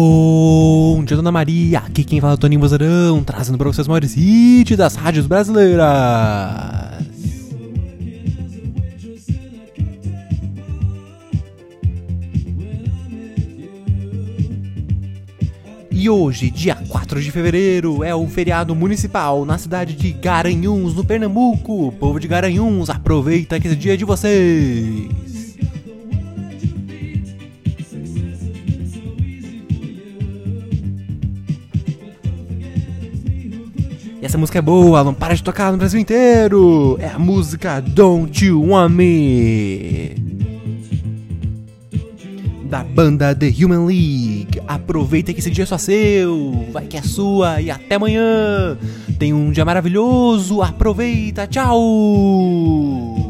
Bom dia, Dona Maria. Aqui quem fala é o Toninho Bozarão, trazendo pra vocês os maiores hits das rádios brasileiras. E hoje, dia 4 de fevereiro, é o feriado municipal na cidade de Garanhuns, no Pernambuco. Povo de Garanhuns, aproveita que esse dia é de vocês. E essa música é boa, não para de tocar no Brasil inteiro. É a música Don't You Want Me da banda The Human League. Aproveita que esse dia é só seu, vai que é sua e até amanhã. Tem um dia maravilhoso, aproveita, tchau!